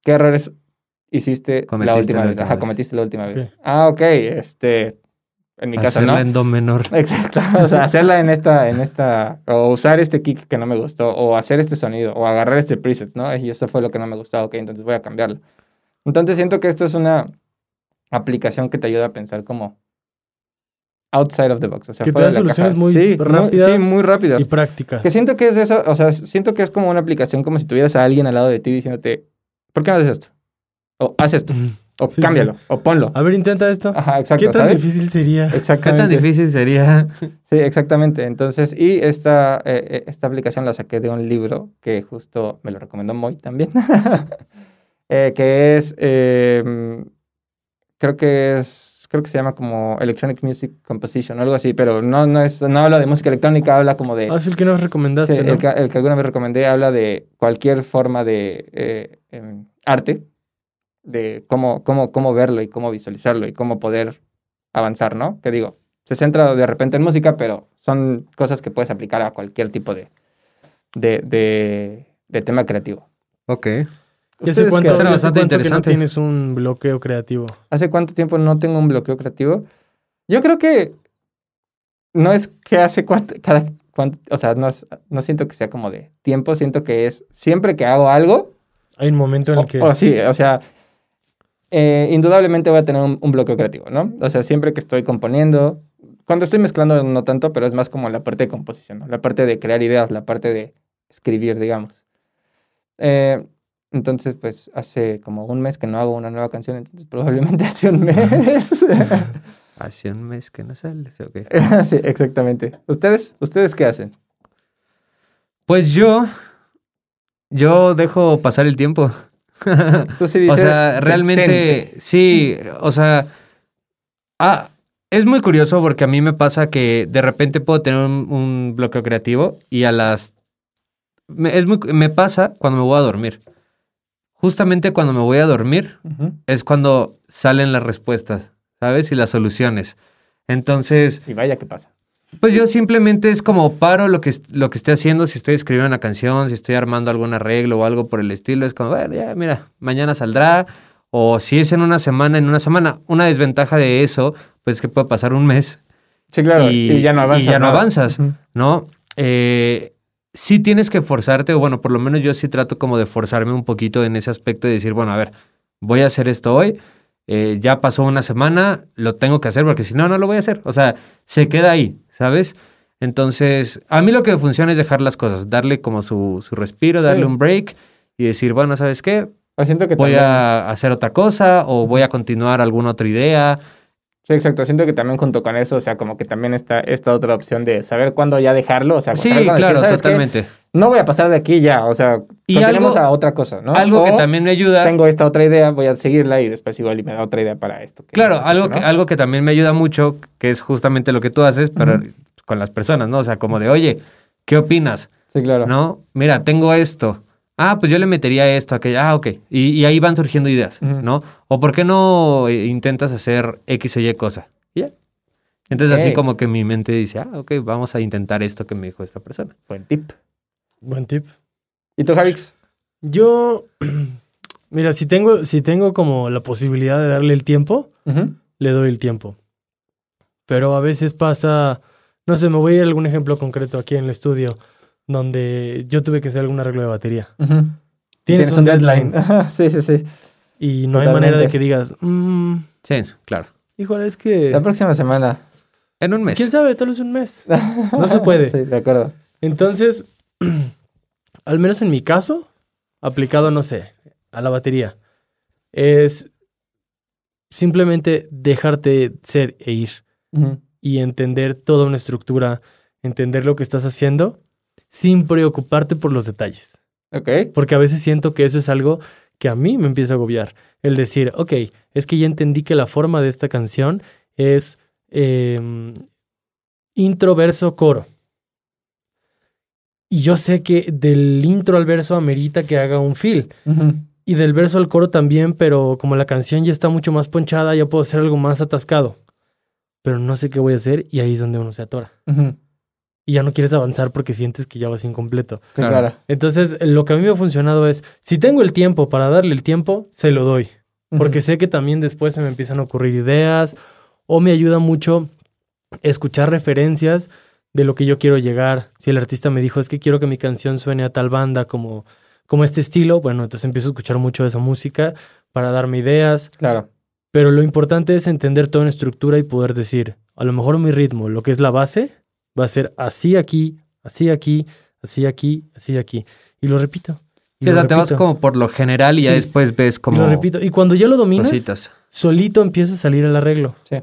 ¿Qué errores hiciste la Cometiste última la vez? última Ajá, vez. cometiste la última vez. Ok. Ah, ok, este, en mi caso, Hacerla ¿no? en do menor. Exacto, o sea, hacerla en esta, en esta, o usar este kick que no me gustó, o hacer este sonido, o agarrar este preset, ¿no? Y eso fue lo que no me gustó, ok, entonces voy a cambiarlo. Entonces siento que esto es una aplicación que te ayuda a pensar como outside of the box, o sea, Que te fuera da de la caja. soluciones muy sí, rápidas sí, muy rápidas. y prácticas. Que siento que es eso, o sea, siento que es como una aplicación como si tuvieras a alguien al lado de ti diciéndote, ¿por qué no haces esto? O haz esto, o Sí, cámbialo, o ponlo. A ver, intenta esto. Ajá, exacto, ¿Qué tan ¿sabes? difícil sería? ¿Qué Exactamente. tan difícil sería? Sí, exactamente. Entonces, y esta, eh, eh, esta aplicación la saqué de un libro que justo me lo recomendó Moy también, Eh, que es, eh, creo que es, creo que se llama como Electronic Music Composition o algo así, pero no, no, es, no habla de música electrónica, habla como de... Ah, es el que nos recomendaste, Sí, ¿no? el, que, el que alguna vez recomendé habla de cualquier forma de eh, em, arte, de cómo, cómo, cómo verlo y cómo visualizarlo y cómo poder avanzar, ¿no? Que digo, se centra de repente en música, pero son cosas que puedes aplicar a cualquier tipo de, de, de, de tema creativo. Ok. ¿Y hace ¿Ustedes qué cuánto, hace bastante cuánto que no tienes un bloqueo creativo? ¿Hace cuánto tiempo no tengo un bloqueo creativo? Yo creo que no es que hace cuánto, cada cuánto, o sea, no, no siento que sea como de tiempo, siento que es siempre que hago algo, Hay un momento en el O, que... o sí, o sea, eh, indudablemente voy a tener un, un bloqueo creativo, ¿no? O sea, siempre que estoy componiendo, cuando estoy mezclando no tanto, pero es más como la parte de composición, ¿no? La parte de crear ideas, la parte de escribir, digamos. Eh, entonces, pues hace como un mes que no hago una nueva canción, entonces probablemente hace un mes. Hace un mes que no sales. Ok. sí, exactamente. ¿Ustedes? ¿Ustedes qué hacen? Pues yo. Yo dejo pasar el tiempo. O sea, "Detente". realmente. Sí, o sea. Ah, es muy curioso porque a mí me pasa que de repente puedo tener un, un bloqueo creativo y a las me, es muy- me pasa cuando me voy a dormir. Justamente cuando me voy a dormir es cuando salen las respuestas, ¿sabes? Y las soluciones. Entonces, Y vaya que pasa. Pues yo simplemente es como paro lo que, lo que esté haciendo, si estoy escribiendo una canción, si estoy armando algún arreglo o algo por el estilo, es como, bueno, ya, mira, mañana saldrá, o si es en una semana, en una semana. Una desventaja de eso, pues es que puede pasar un mes, Sí, claro. Y, ya no avanzas. y ya no nada. avanzas. ¿no? Eh, sí tienes que forzarte, o bueno, por lo menos yo sí trato como de forzarme un poquito en ese aspecto de decir, bueno, a ver, voy a hacer esto hoy, eh, ya pasó una semana, lo tengo que hacer porque si no, no lo voy a hacer. O sea, se queda ahí, ¿sabes? Entonces, a mí lo que funciona es dejar las cosas, darle como su, su respiro, Sí. darle un break y decir, bueno, ¿sabes qué? O siento que Voy también- a hacer otra cosa o voy a continuar alguna otra idea. Sí, exacto. Siento que también junto con eso, o sea, como que también está esta otra opción de saber cuándo ya dejarlo. O sea, Sí, cuándo decir, claro, "¿Sabes qué? totalmente. No voy a pasar de aquí ya. O sea, Y continuemos algo- a otra cosa, ¿no? Algo que también me ayuda. Tengo esta otra idea, voy a seguirla y después igual y me da otra idea para esto. que Claro, necesito, algo, ¿no? que, algo que también me ayuda mucho, que es justamente lo que tú haces, pero con las personas, ¿no? O sea, como de, oye, ¿qué opinas? Sí, claro. ¿No? Mira, tengo esto. Ah, pues yo le metería esto, aquello. Ah, ok. Y, y ahí van surgiendo ideas. ¿no? O ¿por qué no eh, intentas hacer X o Y cosa? Y ya. Entonces así como que mi mente dice, ah, ok, vamos a intentar esto que me dijo esta persona. Buen tip. Buen tip. ¿Y tú, Javix? Yo, mira, si tengo, si tengo como la posibilidad de darle el tiempo, le doy el tiempo. Pero a veces pasa, no sé, me voy a ir a algún ejemplo concreto aquí en el estudio, donde yo tuve que hacer algún arreglo de batería. Tienes, un deadline, sí, sí, sí. y no hay manera de que digas, "Mm, Sí, claro. híjole, es que, La próxima semana. En un mes. quién sabe, tal vez un mes. No se puede. Sí, de acuerdo. Entonces, al menos en mi caso, aplicado, no sé, a la batería, es simplemente dejarte ser e ir y entender toda una estructura, entender lo que estás haciendo sin preocuparte por los detalles. Ok. Porque a veces siento que eso es algo que a mí me empieza a agobiar. El decir, ok, es que ya entendí que la forma de esta canción es eh, intro, verso, coro. Y yo sé que del intro al verso amerita que haga un fill. Ujú. Y del verso al coro también, pero como la canción ya está mucho más ponchada, ya puedo hacer algo más atascado. Pero no sé qué voy a hacer y ahí es donde uno se atora. Y ya no quieres avanzar porque sientes que ya vas incompleto. Claro. Entonces, lo que a mí me ha funcionado es, si tengo el tiempo para darle el tiempo, se lo doy. Porque sé que también después se me empiezan a ocurrir ideas o me ayuda mucho escuchar referencias de lo que yo quiero llegar. Si el artista me dijo, es que quiero que mi canción suene a tal banda como, como este estilo, bueno, entonces empiezo a escuchar mucho de esa música para darme ideas. Claro. Pero lo importante es entender toda una estructura y poder decir, a lo mejor mi ritmo, lo que es la base, va a ser así aquí, así aquí, así aquí, así aquí. Y lo repito. y Sí, o lo sea, te vas repito, como por lo general y ya Sí. después ves y como lo repito. Y cuando ya lo dominas, cositas. solito empieza a salir el arreglo. Sí.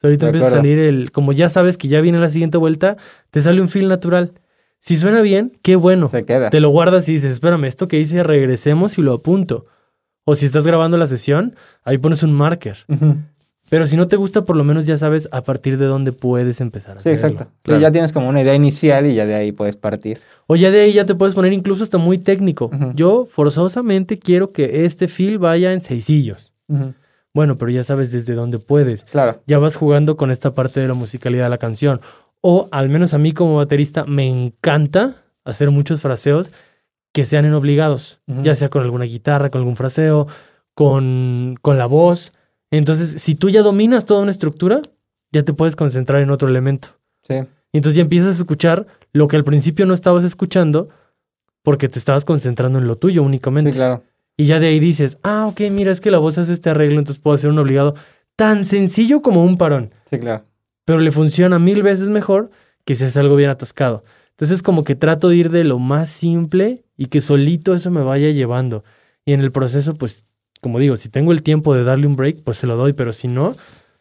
Solito empieza a salir el, como ya sabes que ya viene la siguiente vuelta, te sale un feel natural. Si suena bien, qué bueno. Se queda. Te lo guardas y dices, espérame, esto que hice, regresemos y lo apunto. O si estás grabando la sesión, ahí pones un marker. Ujú. Pero si no te gusta, por lo menos ya sabes a partir de dónde puedes empezar. a Sí, hacerlo. exacto. Claro. ya tienes como una idea inicial y ya de ahí puedes partir. O ya de ahí ya te puedes poner incluso hasta muy técnico. Yo forzosamente quiero que este feel vaya en seisillos. Bueno, pero ya sabes desde dónde puedes. Claro. Ya vas jugando con esta parte de la musicalidad de la canción. O al menos a mí como baterista me encanta hacer muchos fraseos que sean en obligados. Ya sea con alguna guitarra, con algún fraseo, con, con la voz. Entonces, si tú ya dominas toda una estructura, ya te puedes concentrar en otro elemento. Sí. Y entonces ya empiezas a escuchar lo que al principio no estabas escuchando porque te estabas concentrando en lo tuyo únicamente. Sí, claro. Y ya de ahí dices, ah, ok, mira, es que la voz hace este arreglo, entonces puedo hacer un obligado tan sencillo como un parón, Sí, claro. pero le funciona mil veces mejor que si es algo bien atascado. Entonces como que trato de ir de lo más simple y que solito eso me vaya llevando. Y en el proceso, pues, como digo, si tengo el tiempo de darle un break, pues se lo doy, pero si no,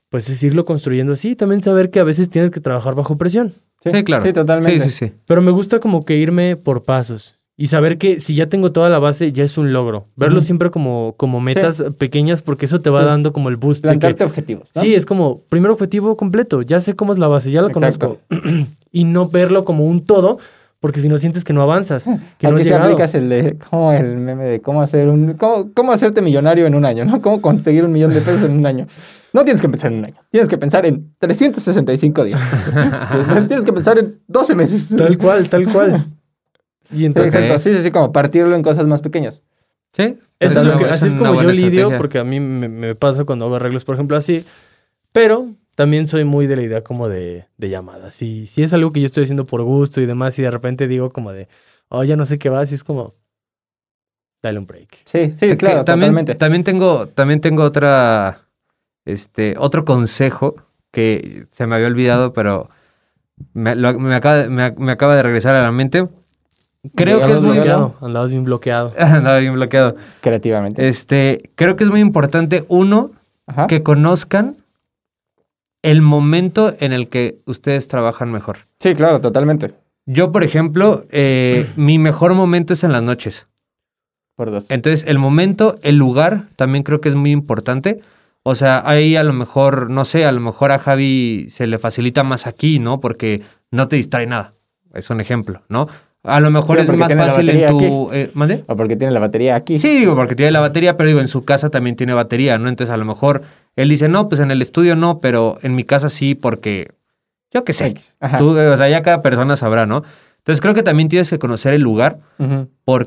pues es irlo construyendo así. Y también saber que a veces tienes que trabajar bajo presión. Sí, claro. Sí, totalmente. Sí, sí, sí. Pero me gusta como que irme por pasos y saber que si ya tengo toda la base ya es un logro. Verlo siempre como, como metas pequeñas porque eso te va Sí. dando como el boost. de que- Plantarte objetivos, ¿no? Sí, es como primer objetivo completo. Ya sé cómo es la base, ya la Exacto. conozco. y no verlo como un todo porque si no sientes que no avanzas, que no has se llegado. aplicas el de como el meme de cómo hacer un cómo, cómo hacerte millonario en un año, ¿no? Cómo conseguir un millón de pesos en un año. No tienes que pensar en un año, tienes que pensar en 365 días. tienes que pensar en 12 meses. Tal cual, tal cual. Y Sí, entonces, exacto. Sí, sí, sí, como partirlo en cosas más pequeñas. Sí. Eso es lo que- así es como yo lidio, estrategia. porque a mí me, me pasa cuando hago arreglos, por ejemplo, así. Pero también soy muy de la idea como de, de llamadas. Si, si es algo que yo estoy haciendo por gusto y demás, y de repente digo como de, oh, ya no sé qué va, así es como, dale un break. Sí, sí, claro, también, totalmente. También tengo, también tengo otra, este, otro consejo que se me había olvidado, pero me, lo- me acaba, me, me acaba de regresar a la mente. Creo que es muy... bloqueado. bloqueado. Andabas bien bloqueado. Andaba bien bloqueado. Creativamente. Este, creo que es muy importante, uno, Ajá. que conozcan el momento en el que ustedes trabajan mejor. Sí, claro, totalmente. Yo, por ejemplo, eh, mi mejor momento es en las noches. Por dos. Entonces, el momento, el lugar, también creo que es muy importante. O sea, ahí a lo mejor, no sé, a lo mejor a Javi se le facilita más aquí, ¿no? Porque no te distrae nada. Es un ejemplo, ¿no? A lo mejor Sí, es más fácil en tu... eh, ¿mande? O porque tiene la batería aquí. Sí, digo, porque tiene la batería, pero digo, en su casa también tiene batería, ¿no? Entonces, a lo mejor él dice, no, pues en el estudio no, pero en mi casa sí, porque yo qué sé. Tú, o sea, ya cada persona sabrá, ¿no? Entonces, creo que también tienes que conocer el lugar.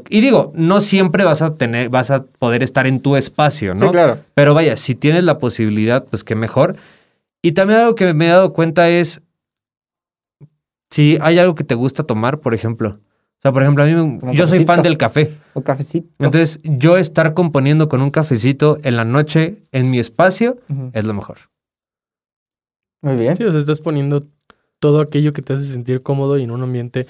Y digo, no siempre vas a tener, vas a poder estar en tu espacio, ¿no? Sí, claro. Pero vaya, si tienes la posibilidad, pues qué mejor. Y también algo que me he dado cuenta es si hay algo que te gusta tomar, por ejemplo. O sea, por ejemplo, a mí me- yo soy fan del café. Un cafecito. Entonces, yo estar componiendo con un cafecito en la noche en mi espacio es lo mejor. Muy bien. Sí, o sea, estás poniendo todo aquello que te hace sentir cómodo y en un ambiente,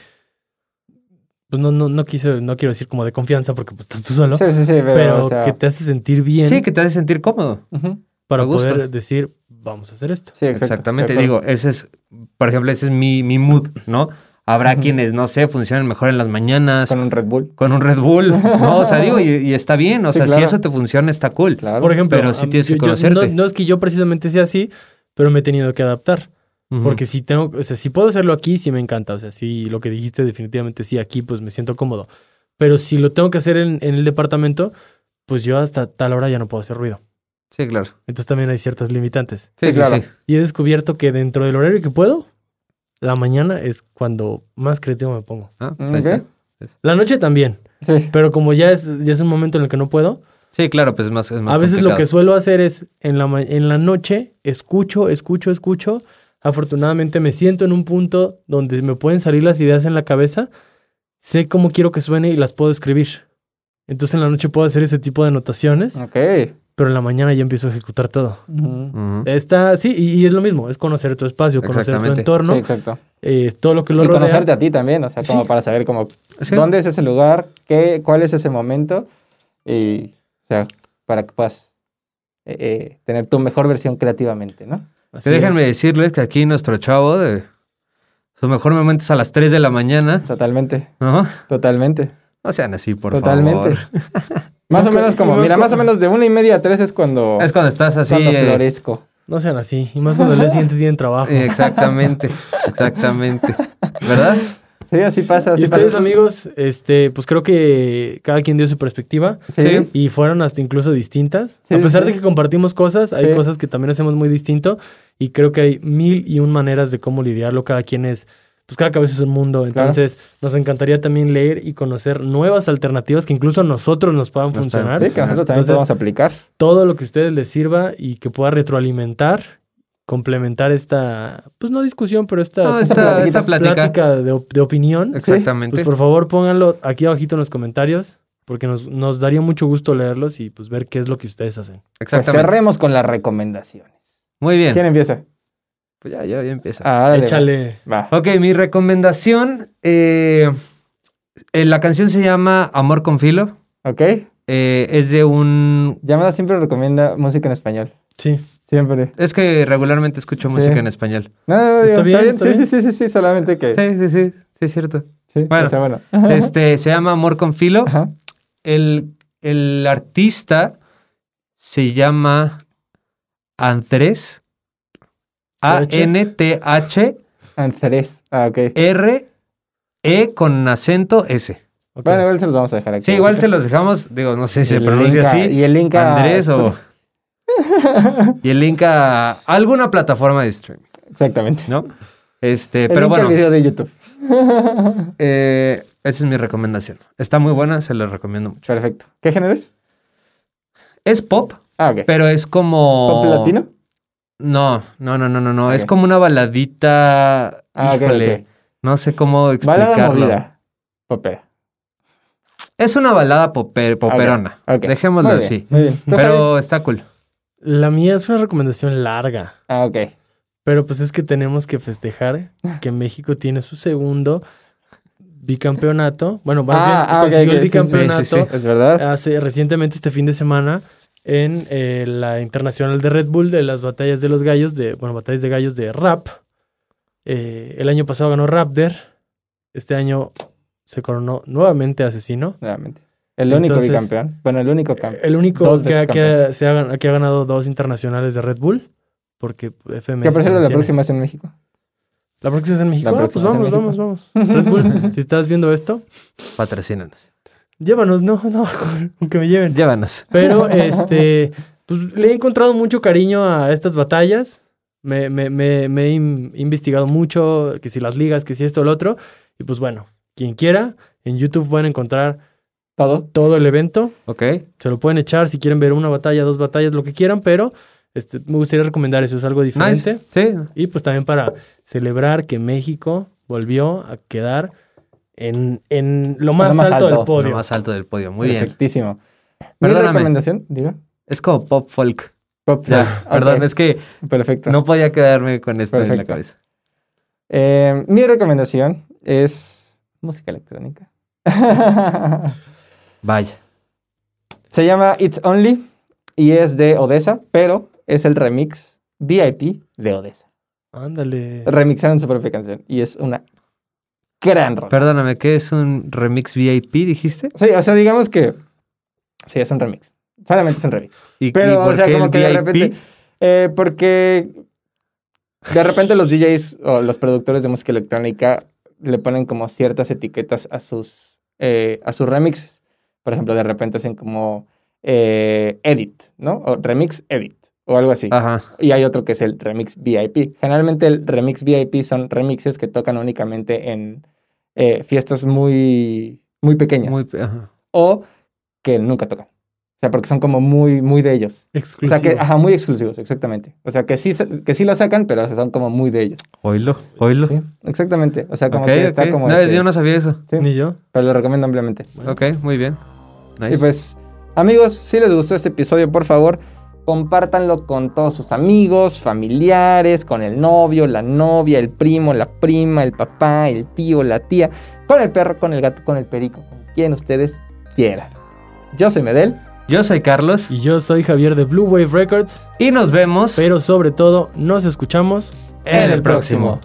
pues no, no, no, quise, no quiero decir como de confianza porque pues estás tú solo, Sí, sí, sí, pero, pero o sea, que te hace sentir bien Sí, que te hace sentir cómodo. ujú. Para poder decir, vamos a hacer esto. Sí, exacto. Exactamente. Digo, ese es, por ejemplo, ese es mi, mi mood, ¿no? Habrá Ujú. quienes, no sé, funcionan mejor en las mañanas, Con con, un Red Bull. un Red Bull, ¿no? O sea, digo, y, y está bien, o Sí, sea, si claro. eso te funciona, está cool. Claro. Por ejemplo, Pero sí a- tienes que yo- yo- conocerte. no, no es que yo precisamente sea así, pero me he tenido que adaptar. Ujú. Porque si tengo, o sea, si puedo hacerlo aquí, sí me encanta. O sea, sí, lo que dijiste, definitivamente sí, aquí pues me siento cómodo. Pero si lo tengo que hacer en, en el departamento, pues yo hasta tal hora ya no puedo hacer ruido. Sí, claro. Entonces también hay ciertas limitantes. Sí, claro. sí. Y he descubierto que dentro del horario que puedo, la mañana es cuando más creativo me pongo. Ah, Ok. ahí está. La noche también, Sí. pero como ya es, ya es un momento en el que no puedo, Sí, claro, pues es más, es más a veces lo que suelo hacer es en la, en la noche escucho, escucho, escucho. Afortunadamente me siento en un punto donde me pueden salir las ideas en la cabeza. Sé cómo quiero que suene y las puedo escribir. Entonces en la noche puedo hacer ese tipo de anotaciones, Ok. Pero en la mañana ya empiezo a ejecutar todo. Está, sí, y, y es lo mismo, es conocer tu espacio, conocer tu entorno, Sí, exacto. eh, todo lo que lo y rodea. conocerte a ti también, o sea, como Sí. para saber como Sí. dónde es ese lugar, qué, cuál es ese momento y, o sea, para que puedas eh, eh, tener tu mejor versión creativamente, ¿no? Así Que déjenme es. decirles que aquí nuestro chavo, de, su mejor momento es a las 3 de la mañana, Totalmente, ¿no? totalmente, No sean así, por totalmente. favor. Más Más o menos co- como, mira, más o menos de una y media a tres es cuando, Es cuando estás así. cuando eh, florezco. No sean así, y más cuando el día siguiente tienen trabajo. exactamente, exactamente. ¿Verdad? Sí, así pasa. Así y ustedes, pasa. amigos, este, pues creo que cada quien dio su perspectiva. Sí. Y fueron hasta incluso distintas. Sí, a pesar sí. de que compartimos cosas, hay Sí. cosas que también hacemos muy distinto y creo que hay mil y un maneras de cómo lidiarlo. Cada quien es, pues cada cabeza es un mundo. Entonces, nos encantaría también leer y conocer nuevas alternativas que incluso a nosotros nos puedan Nos funcionar. Sí, que nosotros también Entonces- podemos aplicar. Todo lo que a ustedes les sirva y que pueda retroalimentar, complementar esta, pues no discusión, pero esta, No, esta plática. plática de, op- de opinión. Exactamente. Pues por favor pónganlo aquí abajito en los comentarios, porque nos, nos daría mucho gusto leerlos y pues ver qué es lo que ustedes hacen. Pues Exactamente. cerremos con las recomendaciones. Muy bien. ¿Quién empieza? Pues ya, ya, ya empieza. Ah, Échale. Va. Ok, mi recomendación. eh, eh, la canción se llama Amor con Filo. ¿Ok? eh, es de un. Llamada siempre recomienda música en español. Sí. Siempre. Es que regularmente escucho Sí. música en español. No, no, no, Está digo, está, bien, bien. está Sí, bien. sí, sí, sí, sí, solamente que. Sí, sí, sí. Sí, es cierto. Sí, Bueno. o sea, bueno. Este se llama Amor con Filo. Ajá. El, el artista se llama Andrés. A-N-T-H-R. Andrés. Ah, ok. E con acento S. Bueno, igual se los vamos a dejar aquí. Sí, igual se los dejamos, digo, no sé si se El pronuncia así. Y el link a... Andrés o... y el link a alguna plataforma de streaming, Exactamente. ¿no? Este, El pero link bueno, al video de YouTube. eh, esa es mi recomendación. Está muy buena, se la recomiendo mucho. Perfecto. ¿Qué género es? Es pop, Ah, ok. pero es como... ¿Pop latino? No, no, no, no, no, no. Es como una baladita. Ah, no sé cómo explicarlo. Balada movida. Popera. Es una balada poper- poperona. Dejémoslo Muy bien, así. Muy bien. Pero está cool. La mía es una recomendación larga. Ah, ok. Pero pues es que tenemos que festejar que México tiene su segundo bicampeonato. Bueno, más Ah, bien ah, consiguió el sí, bicampeonato sí, sí. Es verdad. hace recientemente este fin de semana en eh, la internacional de Red Bull de las batallas de los gallos de bueno batallas de gallos de rap. Eh, el año pasado ganó Raptor. Este año se coronó nuevamente asesino. Nuevamente. El único Entonces, bicampeón. Bueno, el único campeón. El único que, se ha, gan- que ha ganado dos internacionales de Red Bull. Porque FMS. Por cierto, no la tiene. próxima es en México. ¿La próxima es en México? La Ah, próxima pues es en vamos, vamos, vamos. Red Bull, si estás viendo esto, Patrocínanos. Llévanos, no, no, aunque me lleven. Llévanos. Pero, este, pues le he encontrado mucho cariño a estas batallas. Me, me, me, me he in- investigado mucho, que si las ligas, que si esto o lo otro. Y pues bueno, quien quiera, en YouTube pueden encontrar Todo. todo el evento. Ok. Se lo pueden echar si quieren ver una batalla, dos batallas, lo que quieran, pero este, me gustaría recomendar eso, es algo diferente. Nice. Sí. Y pues también para celebrar que México volvió a quedar en, en lo más, Lo más alto, alto. del podio. Lo más alto del podio. Muy bien. Perfectísimo. Mi recomendación, diga. Es como pop folk. Pop Ya, folk. perdón, Ok, es que Perfecto. no podía quedarme con esto en la cabeza. Eh, mi recomendación es música electrónica. Vaya. Se llama It's Only y es de Odessa, pero es el remix VIP de Odessa. Ándale. Remixaron su propia canción y es una gran rola. Perdóname, ¿qué es un remix VIP, dijiste? Sí, o sea, digamos que sí, es un remix. Solamente es un remix. ¿Y, y Pero, o por sea, qué como el que de VIP? repente. eh, porque de repente los DJs o los productores de música electrónica le ponen como ciertas etiquetas a sus, eh, a sus remixes. Por ejemplo, de repente hacen como eh, edit, ¿no? O remix edit o algo así. Ajá. Y hay otro que es el remix VIP. Generalmente el remix VIP son remixes que tocan únicamente en eh, fiestas muy, muy pequeñas Muy, ajá. o que nunca tocan. O sea, porque son como muy, muy de ellos. O Exclusivo. sea, que, ajá, muy exclusivos, exactamente. O sea, que sí, que sí lo sacan, pero son como muy de ellos. Oílo, oílo. Sí, exactamente. O sea, como que está como No, ese- yo no sabía eso. sí, Ni yo. pero lo recomiendo ampliamente. Ok, muy bien. Nice. Y pues, amigos, si les gustó este episodio, por favor, compártanlo con todos sus amigos, familiares, con el novio, la novia, el primo, la prima, el papá, el tío, la tía, con el perro, con el gato, con el perico, con quien ustedes quieran. Yo soy Medel. Yo soy Carlos Y yo soy Javier de Blue Wave Records. y nos vemos Pero sobre todo, nos escuchamos en el próximo.